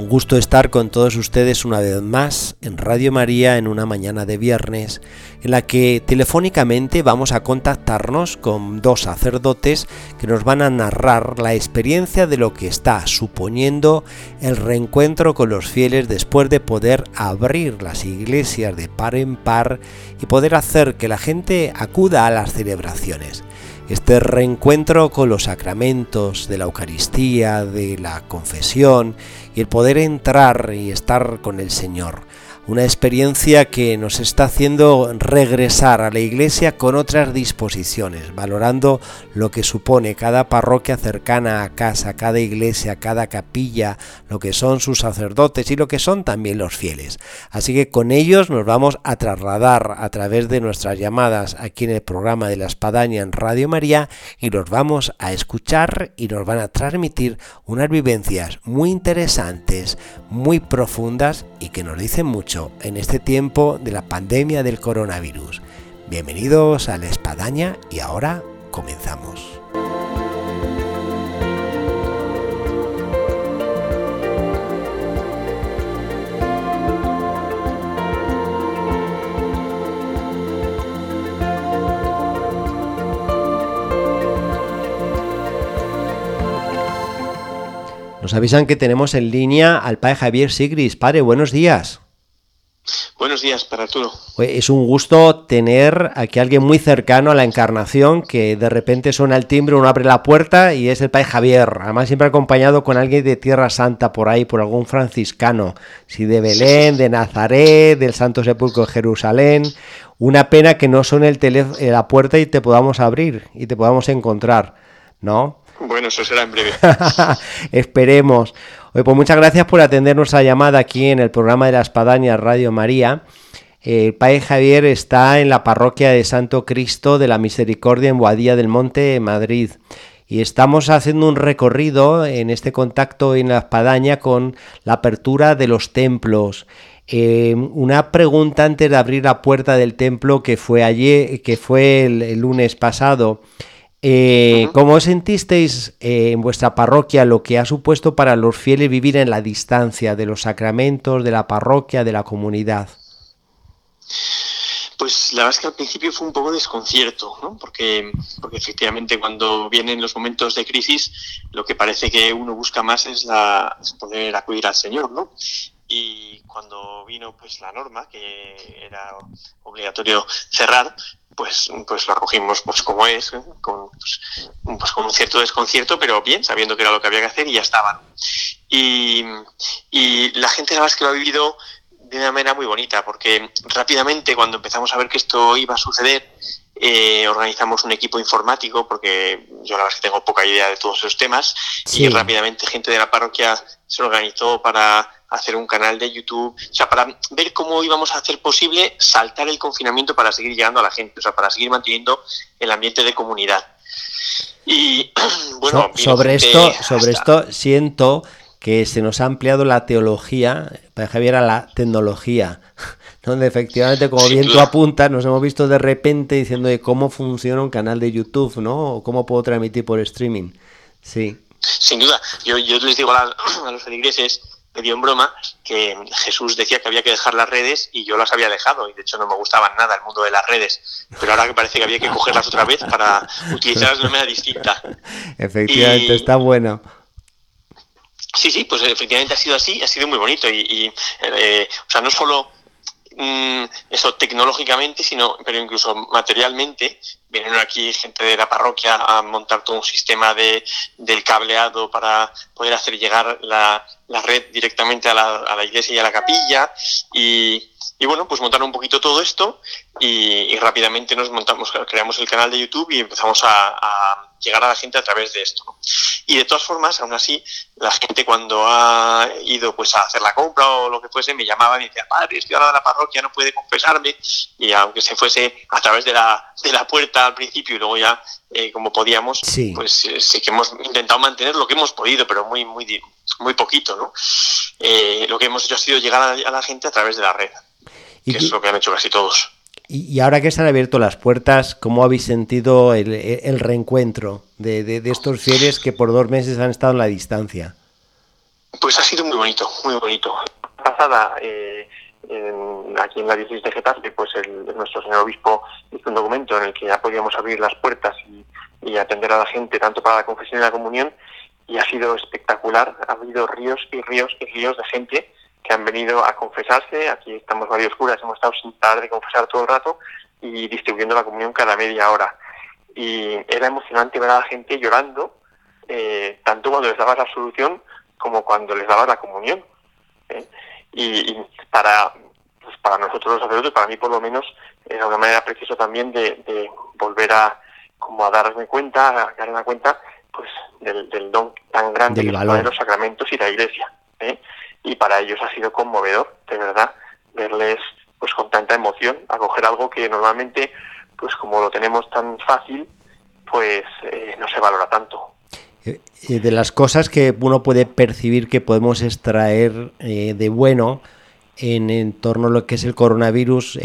un gusto estar con todos ustedes una vez más en Radio María en una mañana de viernes en la que telefónicamente vamos a contactarnos con dos sacerdotes que nos van a narrar la experiencia de lo que está suponiendo el reencuentro con los fieles después de poder abrir las iglesias de par en par y poder hacer que la gente acuda a las celebraciones este reencuentro con los sacramentos de la Eucaristía, de la confesión y el poder entrar y estar con el Señor una experiencia que nos está haciendo regresar a la iglesia con otras disposiciones, valorando lo que supone cada parroquia cercana a casa, cada iglesia, cada capilla, lo que son sus sacerdotes y lo que son también los fieles. Así que con ellos nos vamos a trasladar a través de nuestras llamadas aquí en el programa de la Espadaña en Radio María y los vamos a escuchar y nos van a transmitir unas vivencias muy interesantes, muy profundas y que nos dicen mucho en este tiempo de la pandemia del coronavirus. Bienvenidos a la espadaña y ahora comenzamos. Nos avisan que tenemos en línea al padre Javier Sigris. Padre, buenos días. Buenos días para Arturo. Es un gusto tener aquí a alguien muy cercano a la encarnación que de repente suena el timbre, uno abre la puerta y es el Padre Javier. Además siempre acompañado con alguien de Tierra Santa por ahí, por algún franciscano. Si de Belén, de Nazaret, del Santo Sepulcro de Jerusalén. Una pena que no suene el eh, la puerta y te podamos abrir y te podamos encontrar, ¿no? Bueno, eso será en breve. Esperemos. Oye, pues muchas gracias por atender nuestra llamada aquí en el programa de la Espadaña Radio María. El Padre Javier está en la parroquia de Santo Cristo de la Misericordia en Boadilla del Monte, Madrid. Y estamos haciendo un recorrido en este contacto en la espadaña con la apertura de los templos. Eh, una pregunta antes de abrir la puerta del templo que fue ayer, que fue el lunes pasado. Eh, ¿Cómo sentisteis eh, en vuestra parroquia lo que ha supuesto para los fieles vivir en la distancia de los sacramentos, de la parroquia, de la comunidad? Pues la verdad es que al principio fue un poco desconcierto, ¿no? porque, porque efectivamente cuando vienen los momentos de crisis, lo que parece que uno busca más es, la, es poder acudir al Señor, ¿no? Y cuando vino pues la norma, que era obligatorio cerrar, pues, pues lo acogimos pues como es, con, pues, pues, con un cierto desconcierto, pero bien, sabiendo que era lo que había que hacer y ya estaban. Y, y la gente la es que lo ha vivido de una manera muy bonita, porque rápidamente cuando empezamos a ver que esto iba a suceder, eh, organizamos un equipo informático, porque yo la verdad es que tengo poca idea de todos esos temas, y rápidamente gente de la parroquia se organizó para hacer un canal de YouTube, o sea, para ver cómo íbamos a hacer posible saltar el confinamiento para seguir llegando a la gente, o sea, para seguir manteniendo el ambiente de comunidad. Y bueno, sobre esto, sobre esto siento que se nos ha ampliado la teología, para Javier, a la tecnología, donde efectivamente, como bien tú apuntas, nos hemos visto de repente diciendo de cómo funciona un canal de YouTube, ¿no? O cómo puedo transmitir por streaming. Sí. Sin duda, yo, yo les digo a, a los feligreses dio en broma que Jesús decía que había que dejar las redes y yo las había dejado y de hecho no me gustaban nada el mundo de las redes, pero ahora que parece que había que cogerlas otra vez para utilizarlas de una manera distinta. Efectivamente, está bueno. Sí, sí, pues efectivamente ha sido así, ha sido muy bonito y, eh, o sea, no solo Mm, eso tecnológicamente, sino, pero incluso materialmente. Vienen aquí gente de la parroquia a montar todo un sistema de, del cableado para poder hacer llegar la, la red directamente a la, a la, iglesia y a la capilla. Y, y bueno, pues montaron un poquito todo esto y, rápidamente nos montamos, creamos el canal de YouTube y empezamos a, a llegar a la gente a través de esto. Y de todas formas, aún así, la gente cuando ha ido pues a hacer la compra o lo que fuese, me llamaba y me decía, padre, estoy ahora de la parroquia, no puede confesarme. Y aunque se fuese a través de la, de la puerta al principio y luego ya eh, como podíamos, pues eh, sí que hemos intentado mantener lo que hemos podido, pero muy, muy, muy poquito, ¿no? Eh, lo que hemos hecho ha sido llegar a, la gente a través de la red, que es lo que han hecho casi todos. Y, ahora que se han abierto las puertas, ¿cómo habéis sentido el, reencuentro de, estos fieles que por dos meses han estado en la distancia? Pues ha sido muy bonito, muy bonito. Pasada, eh, aquí en la diócesis de Getafe, pues nuestro señor obispo hizo un documento en el que ya podíamos abrir las puertas y, atender a la gente, tanto para la confesión y la comunión, y ha sido espectacular. Ha habido ríos y ríos y ríos de gente que han venido a confesarse. Aquí estamos varios curas, hemos estado sin parar de confesar todo el rato y distribuyendo la comunión cada media hora. Y era emocionante ver a la gente llorando, eh, tanto cuando les dabas la absolución como cuando les dabas la comunión. ¿eh? Y, para, pues para nosotros los sacerdotes, para mí por lo menos, era una manera preciosa también de, volver a como a darme cuenta, a darme cuenta pues del, don tan grande que de los sacramentos y la iglesia. ¿Eh? y para ellos ha sido conmovedor, de verdad, verles pues con tanta emoción, acoger algo que normalmente, pues como lo tenemos tan fácil, pues eh, no se valora tanto. Eh, de las cosas que uno puede percibir que podemos extraer eh, de bueno en, en, torno a lo que es el coronavirus,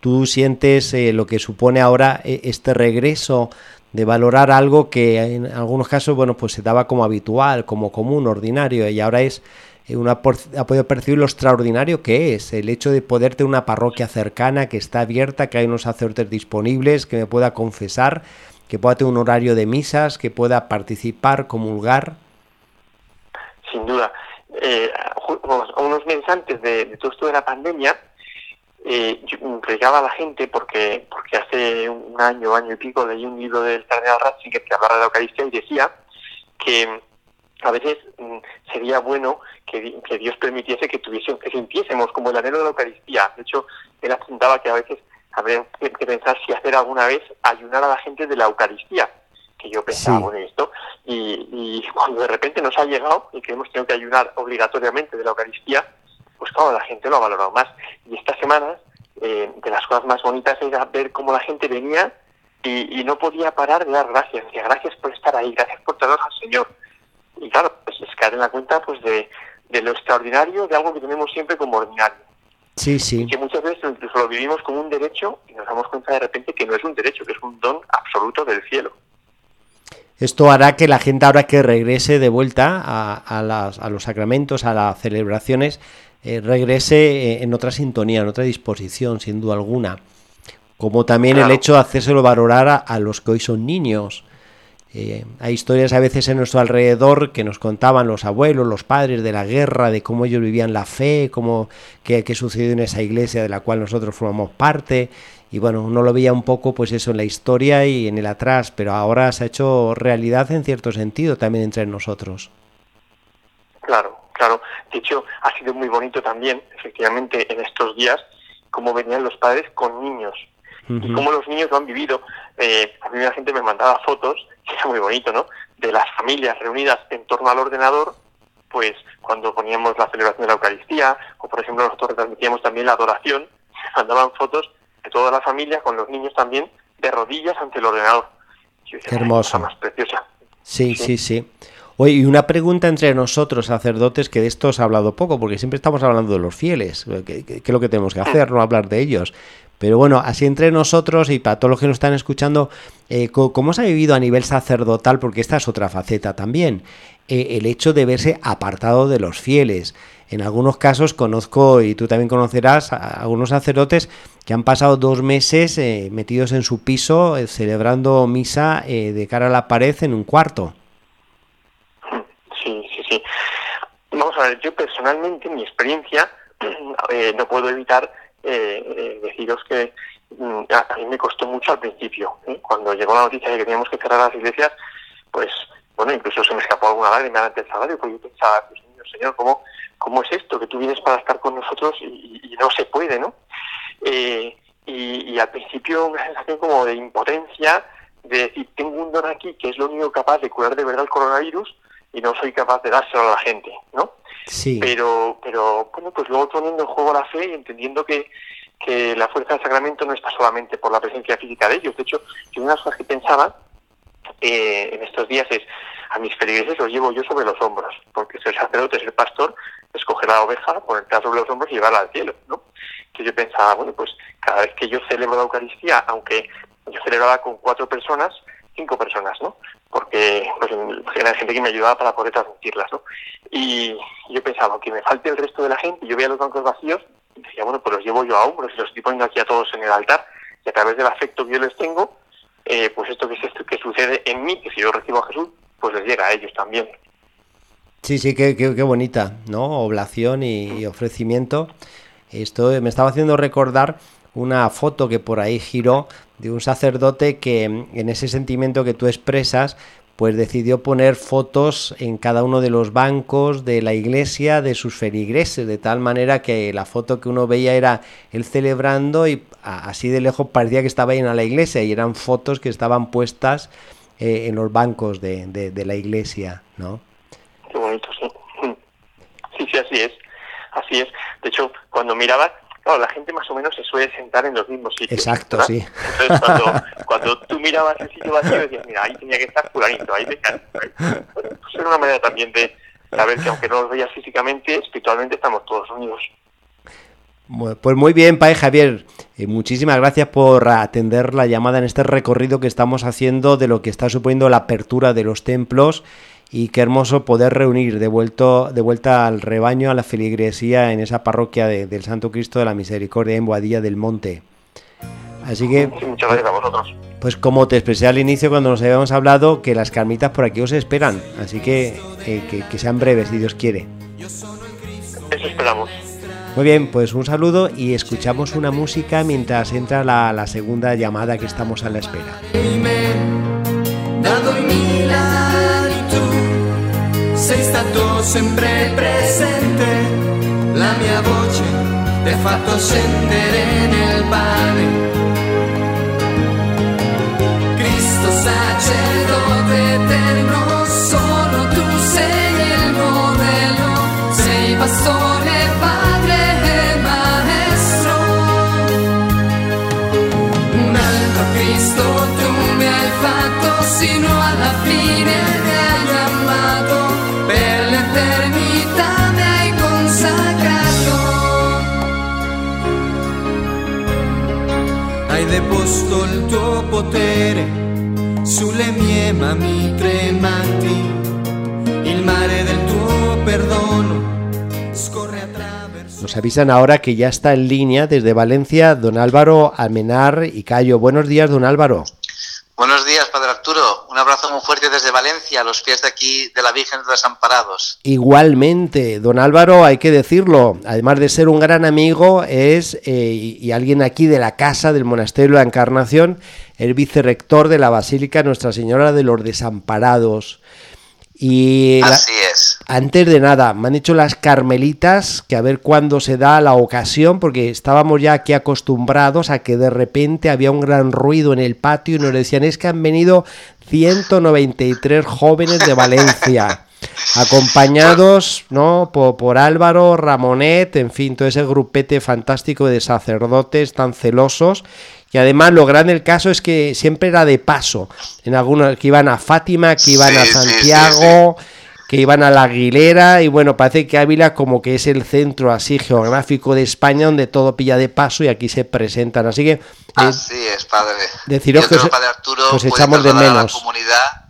¿tú sientes lo que supone ahora este regreso de valorar algo que en algunos casos, bueno, pues se daba como habitual, como común, ordinario, y ahora es eh, uno ha, podido percibir lo extraordinario que es el hecho de poder tener una parroquia cercana, que está abierta, que hay unos sacerdotes disponibles, que me pueda confesar, que pueda tener un horario de misas, que pueda participar, comulgar. Sin duda. Eh, unos meses antes de, todo esto de la pandemia, eh, yo a la gente porque porque hace un año, año y pico leí un libro del cardenal Ratzinger que hablaba de la Eucaristía y decía que a veces mm, sería bueno que, Dios permitiese que tuviésemos, que sintiésemos como el anhelo de la Eucaristía. De hecho, él apuntaba que a veces habría que, pensar si hacer alguna vez ayunar a la gente de la Eucaristía, que yo pensaba en esto, y, cuando de repente nos ha llegado y que hemos tenido que ayunar obligatoriamente de la Eucaristía, pues claro, la gente lo ha valorado más. Y estas semanas, eh, de las cosas más bonitas era ver cómo la gente venía y, y no podía parar de dar gracias. Decía, gracias por estar ahí, gracias por traernos al Señor y claro, pues es caer en la cuenta pues de, lo extraordinario de algo que tenemos siempre como ordinario. Sí, sí. Y que muchas veces incluso lo vivimos como un derecho y nos damos cuenta de repente que no es un derecho, que es un don absoluto del cielo. Esto hará que la gente ahora que regrese de vuelta a, las, a los sacramentos, a las celebraciones, eh, regrese eh, en otra sintonía, en otra disposición, sin duda alguna. Como también el hecho de hacérselo valorar a los que hoy son niños eh, hay historias a veces en nuestro alrededor que nos contaban los abuelos, los padres de la guerra, de cómo ellos vivían la fe, cómo qué, sucedió en esa iglesia de la cual nosotros formamos parte. Y bueno, uno lo veía un poco, pues eso, en la historia y en el atrás, pero ahora se ha hecho realidad en cierto sentido también entre nosotros. Claro, claro. De hecho, ha sido muy bonito también, efectivamente, en estos días, cómo venían los padres con niños y cómo los niños lo han vivido. Eh, a mí la gente me mandaba fotos que era muy bonito, ¿no? De las familias reunidas en torno al ordenador, pues cuando poníamos la celebración de la Eucaristía, o por ejemplo nosotros retransmitíamos también la adoración, mandaban fotos de toda la familia, con los niños también, de rodillas ante el ordenador. Qué hermoso. Más preciosa. Sí, sí, sí. Oye, y una pregunta entre nosotros, sacerdotes, que de esto se ha hablado poco, porque siempre estamos hablando de los fieles, que, es lo que tenemos que hacer, no hablar de ellos. Pero bueno, así entre nosotros y para todos los que nos están escuchando, eh, ¿cómo se ha vivido a nivel sacerdotal? Porque esta es otra faceta también. Eh, el hecho de verse apartado de los fieles. En algunos casos conozco, y tú también conocerás, a algunos sacerdotes que han pasado dos meses eh, metidos en su piso celebrando misa de cara a la pared en un cuarto. Sí. Vamos a ver, yo personalmente, mi experiencia, no puedo evitar eh, eh, deciros que mm, a mí me costó mucho al principio. ¿eh? Cuando llegó la noticia de que teníamos que cerrar las iglesias, pues, bueno, incluso se me escapó alguna lágrima ante el salario, porque yo pensaba, pues, Señor, ¿cómo, ¿cómo es esto? Que tú vienes para estar con nosotros y, no se puede, ¿no? Eh, y, al principio una sensación como de impotencia, de decir, tengo un don aquí que es lo único capaz de curar de verdad el coronavirus y no soy capaz de dárselo a la gente, ¿no? Sí. Pero, pero bueno, pues luego poniendo en juego la fe y entendiendo que, que la fuerza del sacramento no está solamente por la presencia física de ellos. De hecho, yo una de las cosas que pensaba eh, en estos días es, a mis feligreses los llevo yo sobre los hombros, porque ser sacerdote, ser pastor, escoger la oveja, ponerla sobre los hombros y llevarla al cielo, ¿no? Que yo pensaba, bueno, pues cada vez que yo celebro la Eucaristía, aunque yo celebraba con cuatro personas, cinco personas, ¿no? Porque pues, era gente que me ayudaba para poder transmitirlas, ¿no? Y yo pensaba, aunque me falte el resto de la gente, yo veía los bancos vacíos, y decía, bueno, pues los llevo yo a hombros y los estoy poniendo aquí a todos en el altar, y a través del afecto que yo les tengo, eh, pues esto que, que sucede en mí, que si yo recibo a Jesús, pues les llega a ellos también. Sí, sí, qué, qué, bonita, ¿no? Oblación y, ofrecimiento. Esto me estaba haciendo recordar una foto que por ahí giró de un sacerdote que en ese sentimiento que tú expresas, pues decidió poner fotos en cada uno de los bancos de la iglesia de sus feligreses, de tal manera que la foto que uno veía era él celebrando y así de lejos parecía que estaba en la iglesia y eran fotos que estaban puestas eh, en los bancos de, de, la iglesia, ¿no? Qué bonito, sí. Sí, sí, así es. Así es. De hecho, cuando miraba, claro, la gente más o menos se suele sentar en los mismos sitios. Exacto, sí. Entonces, cuando, cuando, tú mirabas el sitio vacío, decías, mira, ahí tenía que estar fulanito, ahí te Bueno, pues era una manera también de saber que aunque no los veías físicamente, espiritualmente estamos todos unidos. Pues muy bien, Pai Javier. Eh, muchísimas gracias por atender la llamada en este recorrido que estamos haciendo de lo que está suponiendo la apertura de los templos y qué hermoso poder reunir de, vuelto, de vuelta al rebaño, a la feligresía en esa parroquia del Santo Cristo de la Misericordia en Boadilla del Monte. Así que, muchas gracias a vosotros. Pues como te expresé al inicio cuando nos habíamos hablado, que las carmitas por aquí os esperan. Así que, que, que sean breves, si Dios quiere. Eso esperamos. Muy bien, pues un saludo y escuchamos una música mientras entra la, la segunda llamada que estamos a la espera. Sei stato sempre presente, la mia voce ti ha fatto scendere nel pane. Cristo sacerdote eterno, solo tu sei il modello, sei pastore. sino alla fine mi hai amato, Nos avisan ahora que ya está en línea desde Valencia don Álvaro Almenar y Cayo. Buenos días, don Álvaro. Buenos días, Padre Arturo. Un abrazo muy fuerte desde Valencia, a los pies de aquí de la Virgen de los Desamparados. Igualmente, don Álvaro, hay que decirlo, además de ser un gran amigo, es eh, y alguien aquí de la casa del Monasterio de la Encarnación, el vicerrector de la Basílica Nuestra Señora de los Desamparados. Y Así es. Antes de nada, me han dicho las carmelitas que a ver cuándo se da la ocasión, porque estábamos ya aquí acostumbrados a que de repente había un gran ruido en el patio y nos decían es que han venido 193 jóvenes de Valencia. acompañados ¿no? Por, por, Álvaro, Ramonet, en fin, todo ese grupete fantástico de sacerdotes tan celosos y además lo grande del caso es que siempre era de paso. En algunos que iban a Fátima, que iban a Santiago, que iban a la Aguilera. Y bueno, parece que Ávila como que es el centro así geográfico de España donde todo pilla de paso y aquí se presentan. Así que... Eh, así es, padre. Deciros que padre Arturo, echamos de menos. A la comunidad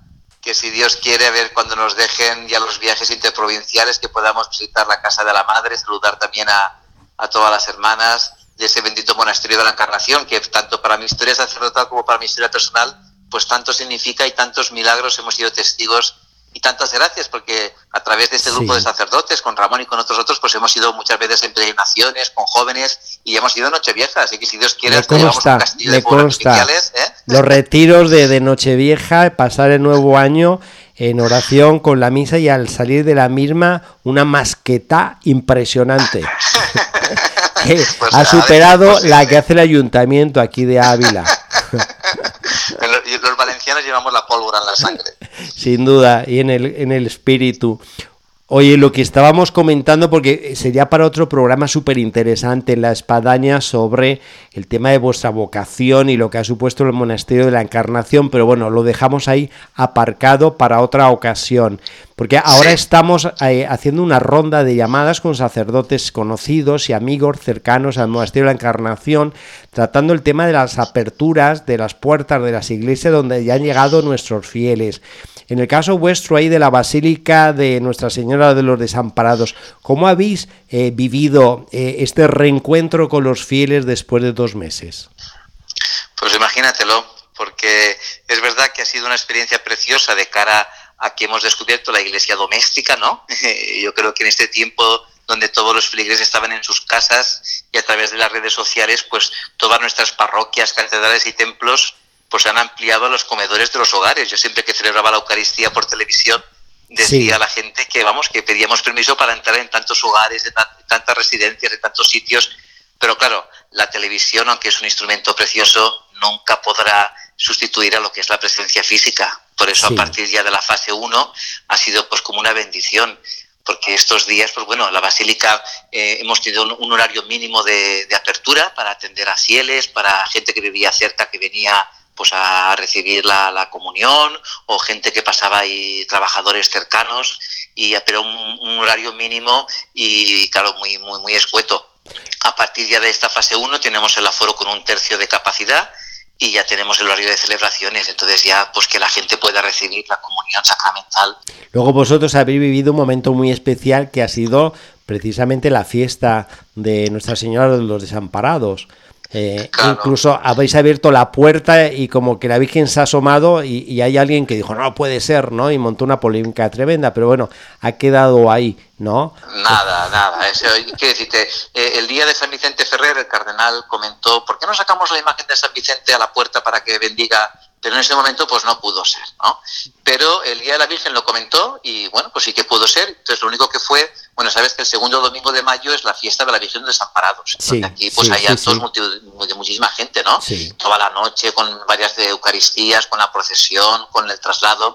que si Dios quiere, a ver cuando nos dejen ya los viajes interprovinciales, que podamos visitar la Casa de la Madre, saludar también a, a todas las hermanas de ese bendito monasterio de la Encarnación, que tanto para mi historia sacerdotal como para mi historia personal, pues tanto significa y tantos milagros hemos sido testigos y tantas gracias, porque a través de este grupo de sacerdotes, con Ramón y con otros otros, pues hemos ido muchas veces en peregrinaciones, con jóvenes, y hemos ido Nochevieja, así que si Dios quiere, llevamos un castillo de ¿eh? Los retiros de, de Nochevieja, pasar el nuevo año en oración con la misa y al salir de la misma una masqueta impresionante. Pues ha superado pues la que hace el ayuntamiento aquí de Ávila. los valencianos llevamos la pólvora en la sangre. Sin duda, y en el, en el espíritu. Oye, lo que estábamos comentando, porque sería para otro programa súper interesante, la espadaña, sobre el tema de vuestra vocación y lo que ha supuesto el monasterio de la Encarnación, pero bueno, lo dejamos ahí aparcado para otra ocasión, porque ahora estamos eh, haciendo una ronda de llamadas con sacerdotes conocidos y amigos cercanos al monasterio de la Encarnación, tratando el tema de las aperturas de las puertas de las iglesias donde ya han llegado nuestros fieles. En el caso vuestro ahí de la Basílica de Nuestra Señora de los Desamparados, ¿cómo habéis eh, vivido eh, este reencuentro con los fieles después de dos meses? Pues imagínatelo, porque es verdad que ha sido una experiencia preciosa de cara a que hemos descubierto la iglesia doméstica, ¿no? Yo creo que en este tiempo donde todos los feligreses estaban en sus casas y a través de las redes sociales, pues todas nuestras parroquias, catedrales y templos pues han ampliado a los comedores de los hogares. Yo siempre que celebraba la Eucaristía por televisión decía a la gente que vamos que pedíamos permiso para entrar en tantos hogares, de tantas residencias, de tantos sitios, pero claro, la televisión, aunque es un instrumento precioso, nunca podrá sustituir a lo que es la presencia física. Por eso a partir ya de la fase 1 ha sido pues como una bendición porque estos días, pues bueno, la basílica eh, hemos tenido un, horario mínimo de, de, apertura para atender a fieles, para gente que vivía cerca, que venía pues a recibir la, comunión o gente que pasaba ahí, trabajadores cercanos, y pero un, horario mínimo y claro, muy, muy, muy escueto. A partir ya de esta fase 1 tenemos el aforo con un tercio de capacidad y ya tenemos el horario de celebraciones, entonces ya pues que la gente pueda recibir la comunión sacramental. Luego vosotros habéis vivido un momento muy especial que ha sido precisamente la fiesta de Nuestra Señora de los Desamparados. Eh, incluso habéis abierto la puerta y como que la Virgen se ha asomado y, hay alguien que dijo, no puede ser, ¿no? Y montó una polémica tremenda, pero bueno, ha quedado ahí, ¿no? Nada, nada. Eso, quiero decirte, eh, el día de San Vicente Ferrer, el cardenal comentó, ¿por qué no sacamos la imagen de San Vicente a la puerta para que bendiga pero en ese momento pues no pudo ser, ¿no? Pero el Día de la Virgen lo comentó y bueno, pues sí que pudo ser. Entonces lo único que fue, bueno, sabes que el segundo domingo de mayo es la fiesta de la Virgen de Desamparados. Sí, aquí pues hay actos de muchísima gente, ¿no? Toda la noche con varias de Eucaristías, con la procesión, con el traslado.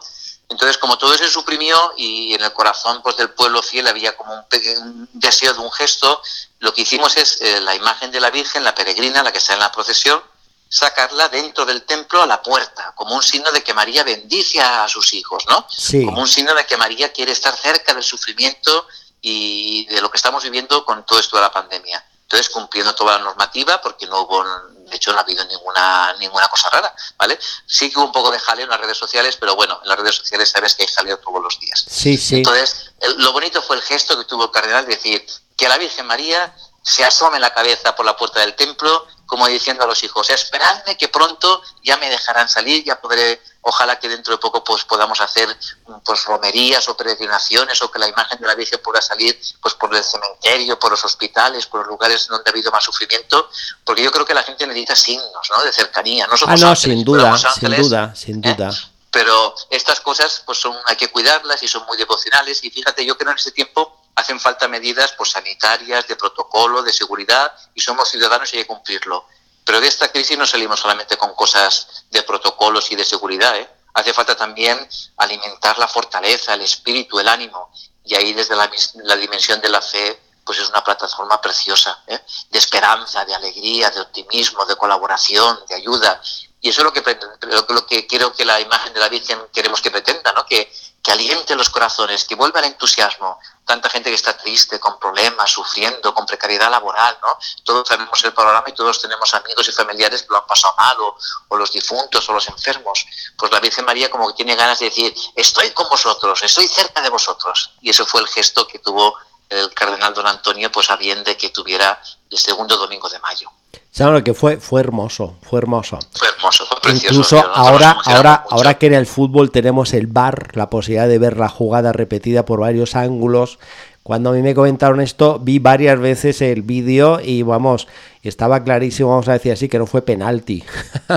Entonces, como todo se suprimió y en el corazón pues, del pueblo fiel había como un, deseo de un gesto, lo que hicimos es eh, la imagen de la Virgen, la peregrina, la que está en la procesión, sacarla dentro del templo a la puerta, como un signo de que María bendice a sus hijos, ¿no? Como un signo de que María quiere estar cerca del sufrimiento y de lo que estamos viviendo con todo esto de la pandemia. Entonces, cumpliendo toda la normativa, porque no hubo, de hecho, no ha habido ninguna, ninguna cosa rara, ¿vale? Sí que hubo un poco de jaleo en las redes sociales, pero bueno, en las redes sociales sabes que hay jaleo todos los días. Sí, sí. Entonces, lo bonito fue el gesto que tuvo el cardenal de decir que la Virgen María se asome la cabeza por la puerta del templo como diciendo a los hijos, esperadme que pronto ya me dejarán salir, ya podré, ojalá que dentro de poco pues podamos hacer pues romerías o peregrinaciones o que la imagen de la Virgen pueda salir pues por el cementerio, por los hospitales, por los lugares donde ha habido más sufrimiento, porque yo creo que la gente necesita signos, ¿no? De cercanía, no somos ah, no, sin duda, sin duda, sin ¿eh? duda. Pero estas cosas pues son, hay que cuidarlas y son muy devocionales y fíjate, yo creo en ese tiempo hacen falta medidas pues, sanitarias, de protocolo, de seguridad y somos ciudadanos y hay que cumplirlo. Pero de esta crisis no salimos solamente con cosas de protocolos y de seguridad. ¿eh? Hace falta también alimentar la fortaleza, el espíritu, el ánimo. Y ahí desde la, dimensión de la fe pues es una plataforma preciosa, ¿eh? de esperanza, de alegría, de optimismo, de colaboración, de ayuda. Y eso es lo que, lo, que quiero que la imagen de la Virgen queremos que pretenda, ¿no? que, que aliente los corazones, que vuelva el entusiasmo. Tanta gente que está triste, con problemas, sufriendo, con precariedad laboral, ¿no? Todos sabemos el programa y todos tenemos amigos y familiares que lo han pasado mal, o, los difuntos, o los enfermos. Pues la Virgen María como que tiene ganas de decir, estoy con vosotros, estoy cerca de vosotros. Y eso fue el gesto que tuvo el cardenal don Antonio, pues a bien de que tuviera el segundo domingo de mayo. Claro que fue, fue hermoso, fue hermoso. Fue hermoso, fue precioso. Incluso ahora, ahora, ahora que en el fútbol tenemos el bar, la posibilidad de ver la jugada repetida por varios ángulos. Cuando a mí me comentaron esto, vi varias veces el vídeo y vamos, estaba clarísimo, vamos a decir así, que no fue penalti.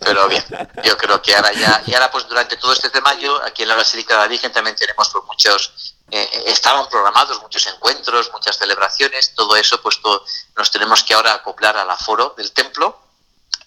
Pero bien, yo creo que ahora ya, y ahora pues durante todo este tema yo aquí en la Basílica de la Virgen también tenemos por muchos eh, estaban programados muchos encuentros, muchas celebraciones, todo eso pues nos tenemos que ahora acoplar al aforo del templo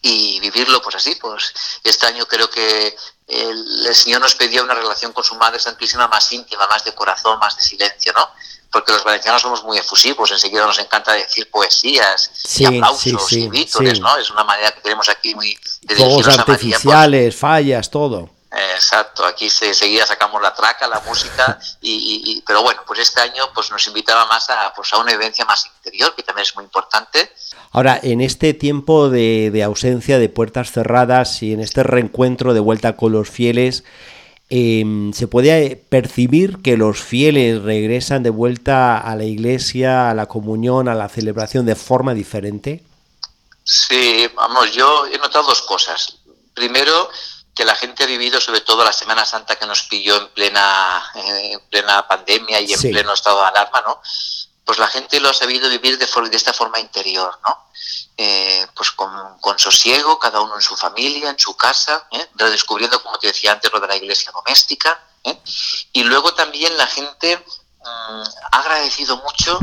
y vivirlo pues así. Pues este año creo que el, Señor nos pedía una relación con su Madre Santísima más íntima, más de corazón, más de silencio, ¿no? Porque los valencianos somos muy efusivos, enseguida nos encanta decir poesías y aplausos y vítores, ¿no? Es una manera que tenemos aquí muy de Fuegos artificiales, fallas, todo. Exacto, aquí se, enseguida sacamos la traca, la música, y, pero bueno, pues este año pues nos invitaba más a, pues a una vivencia más interior, que también es muy importante. Ahora, en este tiempo de, ausencia, de puertas cerradas y en este reencuentro de vuelta con los fieles, em, ¿se puede percibir que los fieles regresan de vuelta a la iglesia, a la comunión, a la celebración de forma diferente? Sí, vamos, yo he notado dos cosas. Primero, que la gente ha vivido, sobre todo la Semana Santa que nos pilló en plena, en plena pandemia y en pleno estado de alarma, ¿no? Pues la gente lo ha sabido vivir de, de esta forma interior, ¿no? Eh, pues con, con, sosiego, cada uno en su familia, en su casa, ¿eh? redescubriendo, como te decía antes, lo de la iglesia doméstica. ¿eh? Y luego también la gente mm, ha agradecido mucho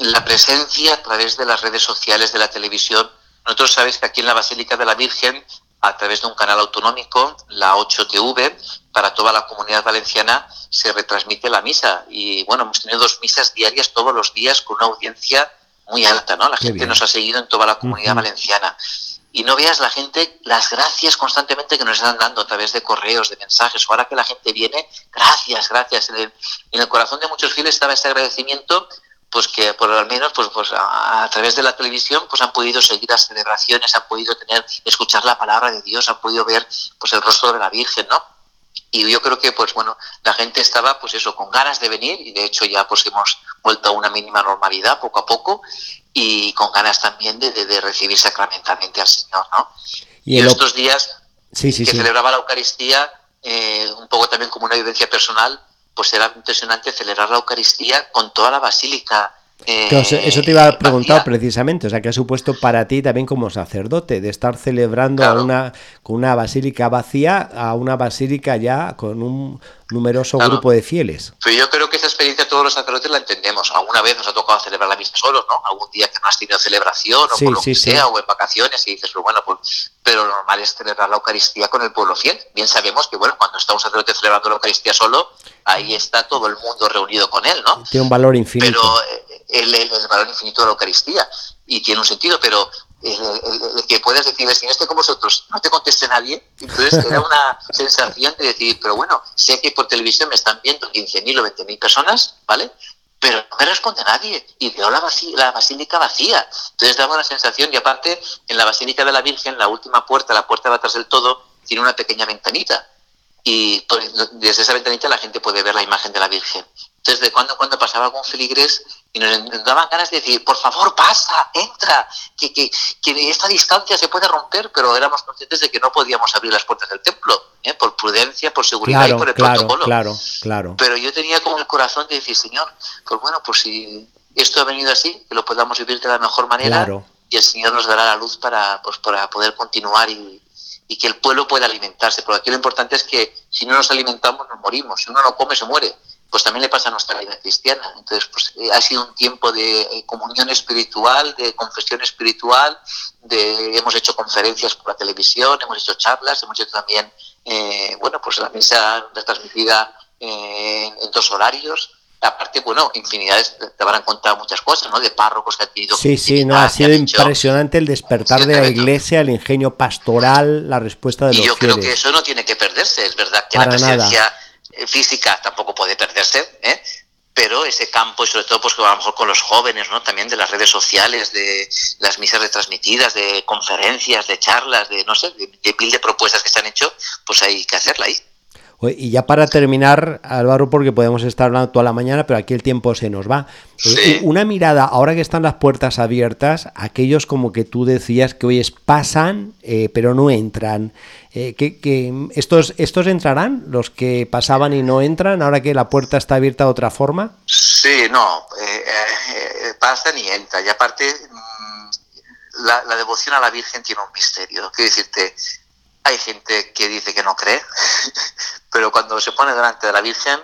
la presencia a través de las redes sociales, de la televisión. Nosotros sabéis que aquí en la Basílica de la Virgen a través de un canal autonómico, la 8TV, para toda la comunidad valenciana se retransmite la misa. Y bueno, hemos tenido dos misas diarias todos los días con una audiencia muy alta, ¿no? La gente nos ha seguido en toda la comunidad valenciana. Y no veas la gente, las gracias constantemente que nos están dando a través de correos, de mensajes. Ahora que la gente viene, gracias, gracias. En el, en el corazón de muchos fieles estaba ese agradecimiento pues que por al menos pues, pues a, través de la televisión pues han podido seguir las celebraciones, han podido tener, escuchar la palabra de Dios, han podido ver pues el rostro de la Virgen, ¿no? Y yo creo que pues bueno, la gente estaba pues eso, con ganas de venir, y de hecho ya pues hemos vuelto a una mínima normalidad poco a poco, y con ganas también de, de, recibir sacramentalmente al Señor, ¿no? Y, en estos días que celebraba la Eucaristía, eh, un poco también como una vivencia personal, pues era impresionante celebrar la Eucaristía con toda la basílica eso te iba a preguntar precisamente, o sea, ¿qué ha supuesto para ti también como sacerdote de estar celebrando a una, con una basílica vacía a una basílica ya con un numeroso grupo de fieles? Pero yo creo que esa experiencia todos los sacerdotes la entendemos. Alguna vez nos ha tocado celebrar la misa solos, ¿no? Algún día que no has tenido celebración o por lo que sea, o en vacaciones, y dices, pero bueno, pues, pero lo normal es celebrar la Eucaristía con el pueblo fiel. Bien sabemos que, bueno, cuando está un sacerdote celebrando la Eucaristía solo, ahí está todo el mundo reunido con él, ¿no? Tiene un valor infinito. Pero eh, el, el, valor infinito de la Eucaristía y tiene un sentido, pero el, que puedas decir, si no estoy con vosotros, no te conteste nadie, entonces te da una sensación de decir, pero bueno, sé que por televisión me están viendo 15.000 o 20.000 personas, ¿vale? Pero no me responde nadie y veo la, la basílica vacía. Entonces daba una sensación, y aparte, en la Basílica de la Virgen, la última puerta, la puerta de atrás del todo, tiene una pequeña ventanita. Y desde esa ventanita la gente puede ver la imagen de la Virgen. Entonces, de cuando cuando pasaba algún feligrés y nos, daban ganas de decir, por favor, pasa, entra, que, que, que, esta distancia se puede romper, pero éramos conscientes de que no podíamos abrir las puertas del templo, ¿eh? por prudencia, por seguridad y por el protocolo. Claro, claro. Pero yo tenía como el corazón de decir, Señor, pues bueno, pues si esto ha venido así, que lo podamos vivir de la mejor manera y el Señor nos dará la luz para, pues, para poder continuar y, y que el pueblo pueda alimentarse. Porque aquí lo importante es que si no nos alimentamos, nos morimos. Si uno no come, se muere pues también le pasa a nuestra vida cristiana. Entonces, pues eh, ha sido un tiempo de eh, comunión espiritual, de confesión espiritual, de, hemos hecho conferencias por la televisión, hemos hecho charlas, hemos hecho también, eh, bueno, pues la misa retransmitida en, dos horarios. Aparte, bueno, infinidades, te habrán contado muchas cosas, ¿no? De párrocos que han tenido... Sí, sí, no, ha sido impresionante el despertar de la iglesia, el ingenio pastoral, la respuesta de los Y yo creo que eso no tiene que perderse, es verdad que la presencia... Eh, física tampoco puede perderse, ¿eh? pero ese campo y sobre todo pues a lo mejor con los jóvenes, ¿no? También de las redes sociales, de las misas retransmitidas, de conferencias, de charlas, de no sé, de, de mil de propuestas que se han hecho, pues hay que hacerla ahí. Y ya para terminar, Álvaro, porque podemos estar hablando toda la mañana, pero aquí el tiempo se nos va. Eh, una mirada, ahora que están las puertas abiertas, aquellos como que tú decías que hoy pasan, eh, pero no entran. Eh, que, estos, ¿Estos entrarán, los que pasaban y no entran, ahora que la puerta está abierta de otra forma? Sí, no, pasan y entran. Y aparte, mm, la, la devoción a la Virgen tiene un misterio. Quiero decirte, hay gente que dice que no cree, pero cuando se pone delante de la Virgen,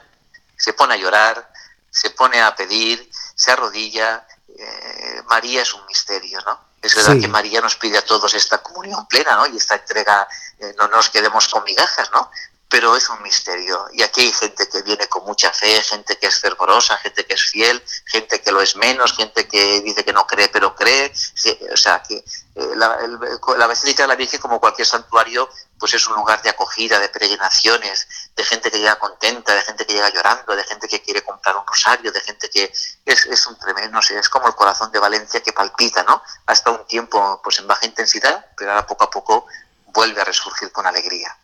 se pone a llorar, se pone a pedir, se arrodilla. Eh, María es un misterio, ¿no? Es verdad que María nos pide a todos esta comunión plena, ¿no? Y esta entrega, eh, no nos quedemos con migajas, ¿no? Pero es un misterio. Y aquí hay gente que viene con mucha fe, gente que es fervorosa, gente que es fiel, gente que lo es menos, gente que dice que no cree pero cree. O sea, que eh, la, la, Basílica de la Virgen, como cualquier santuario, pues es un lugar de acogida, de peregrinaciones, de gente que llega contenta, de gente que llega llorando, de gente que quiere comprar un rosario, de gente que es, es un tremendo, no es como el corazón de Valencia que palpita, ¿no? Hasta un tiempo pues en baja intensidad, pero ahora poco a poco vuelve a resurgir con alegría.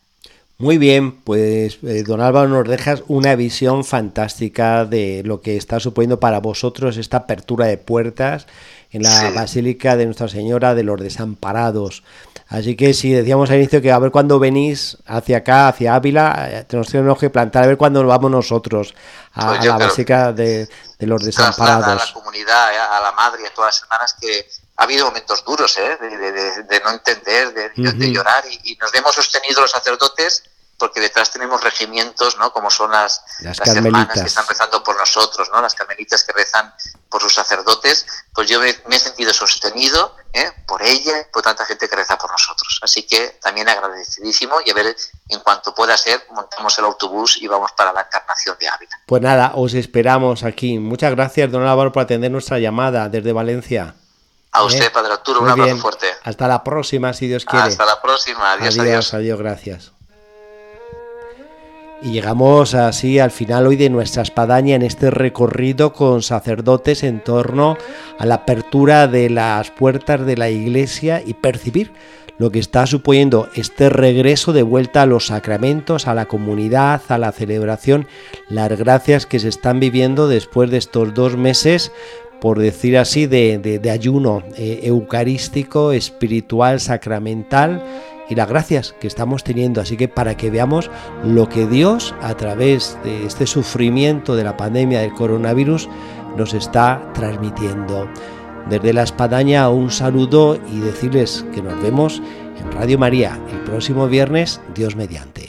Muy bien, pues eh, don Álvaro nos dejas una visión fantástica de lo que está suponiendo para vosotros esta apertura de puertas en la Basílica de Nuestra Señora de los Desamparados. Así que si decíamos al inicio que a ver cuándo venís hacia acá, hacia Ávila, eh, tenemos que plantar, a ver cuándo vamos nosotros a, pues la Basílica de, los Desamparados. A la comunidad, eh, a la madre, a todas las hermanas que ha habido momentos duros, ¿eh? de, no entender, de, llorar, y, nos hemos sostenido los sacerdotes porque detrás tenemos regimientos, ¿no? Como son las, las, hermanas que están rezando por nosotros, ¿no? Las carmelitas que rezan por sus sacerdotes, pues yo me, he sentido sostenido ¿eh? por ella, por tanta gente que reza por nosotros. Así que también agradecidísimo y a ver, en cuanto pueda ser, montamos el autobús y vamos para la encarnación de Ávila. Pues nada, os esperamos aquí. Muchas gracias, don Álvaro, por atender nuestra llamada desde Valencia. A usted, ¿Eh? Padre Arturo, un abrazo fuerte. Hasta la próxima, si Dios quiere. Hasta la próxima. Adiós, adiós. Adiós, gracias. Y llegamos así al final hoy de nuestra espadaña en este recorrido con sacerdotes en torno a la apertura de las puertas de la iglesia y percibir lo que está suponiendo este regreso de vuelta a los sacramentos, a la comunidad, a la celebración, las gracias que se están viviendo después de estos dos meses por decir así, de, ayuno eh, eucarístico, espiritual, sacramental y las gracias que estamos teniendo. Así que para que veamos lo que Dios a través de este sufrimiento de la pandemia del coronavirus nos está transmitiendo. Desde la espadaña un saludo y decirles que nos vemos en Radio María el próximo viernes, Dios mediante.